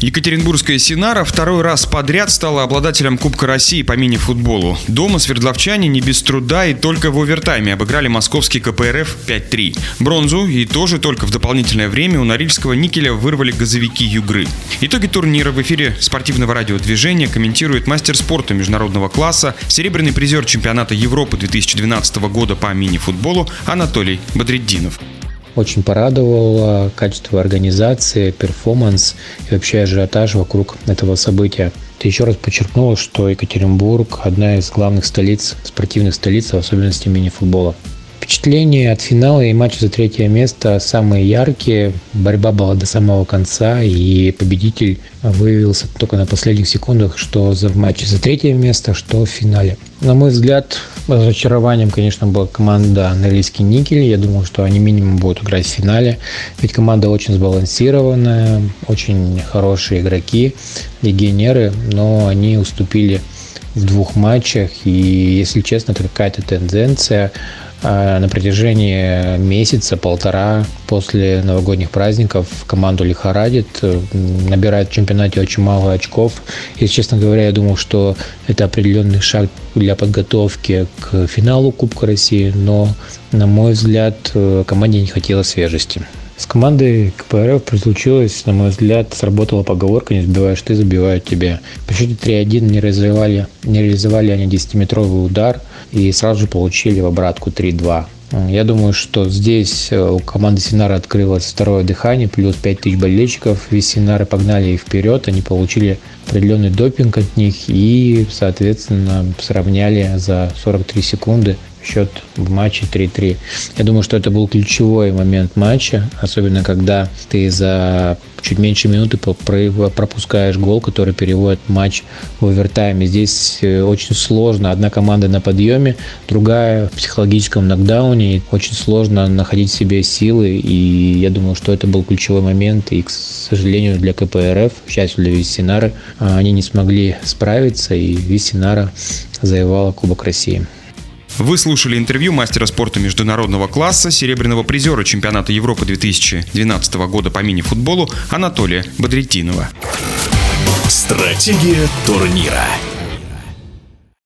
Екатеринбургская Синара второй раз подряд стала обладателем Кубка России по мини-футболу. Дома свердловчане не без труда и только в овертайме обыграли московский КПРФ 5-3. Бронзу и тоже только в дополнительное время у Норильского никеля вырвали газовики Югры. Итоги турнира в эфире спортивного радиодвижения комментирует мастер спорта международного класса, серебряный призер чемпионата Европы 2012 года по мини-футболу Анатолий Бадреддинов. Очень порадовало качество организации, перформанс и вообще ажиотаж вокруг этого события. Это еще раз подчеркнуло, что Екатеринбург – одна из главных столиц, спортивных столиц, в особенности мини-футбола. Впечатления от финала и матча за третье место самые яркие. Борьба была до самого конца, и победитель выявился только на последних секундах, что за в матче за третье место, что в финале. На мой взгляд, разочарованием, конечно, была команда Норильский Никель. Я думал, что они минимум будут играть в финале. Ведь команда очень сбалансированная, очень хорошие игроки, легионеры, но они уступили в двух матчах. И, если честно, это какая-то тенденция на протяжении месяца, полтора после новогодних праздников команду лихорадит, э, набирает в чемпионате очень мало очков. Если честно говоря, я думал, что это определенный шаг для подготовки к финалу Кубка России, но, на мой взгляд, э, команде не хватило свежести. С командой КПРФ случилось, на мой взгляд, сработала поговорка «не сбиваешь ты, забивают тебя». По счете 3-1 не реализовали, не реализовали они 10-метровый удар и сразу же получили в обратку 3-2. Я думаю, что здесь э, у команды Синара открылось второе дыхание, плюс 5 тысяч болельщиков. Весь Синары погнали их вперед, они получили определенный допинг от них и, соответственно, сравняли за 43 секунды счет в матче 3-3. Я думаю, что это был ключевой момент матча, особенно когда ты за чуть меньше минуты пропускаешь гол, который переводит матч в овертайме. Здесь э, очень сложно. Одна команда на подъеме, другая в психологическом нокдауне. Очень сложно находить в себе силы. И я думаю, что это был ключевой момент. И, к сожалению, для КПРФ, к счастью для Виссинары, они не смогли справиться. И Виссинара завоевала Кубок России. Вы слушали интервью мастера спорта международного класса, серебряного призера чемпионата Европы 2012 года по мини-футболу Анатолия Бадретинова. Стратегия турнира.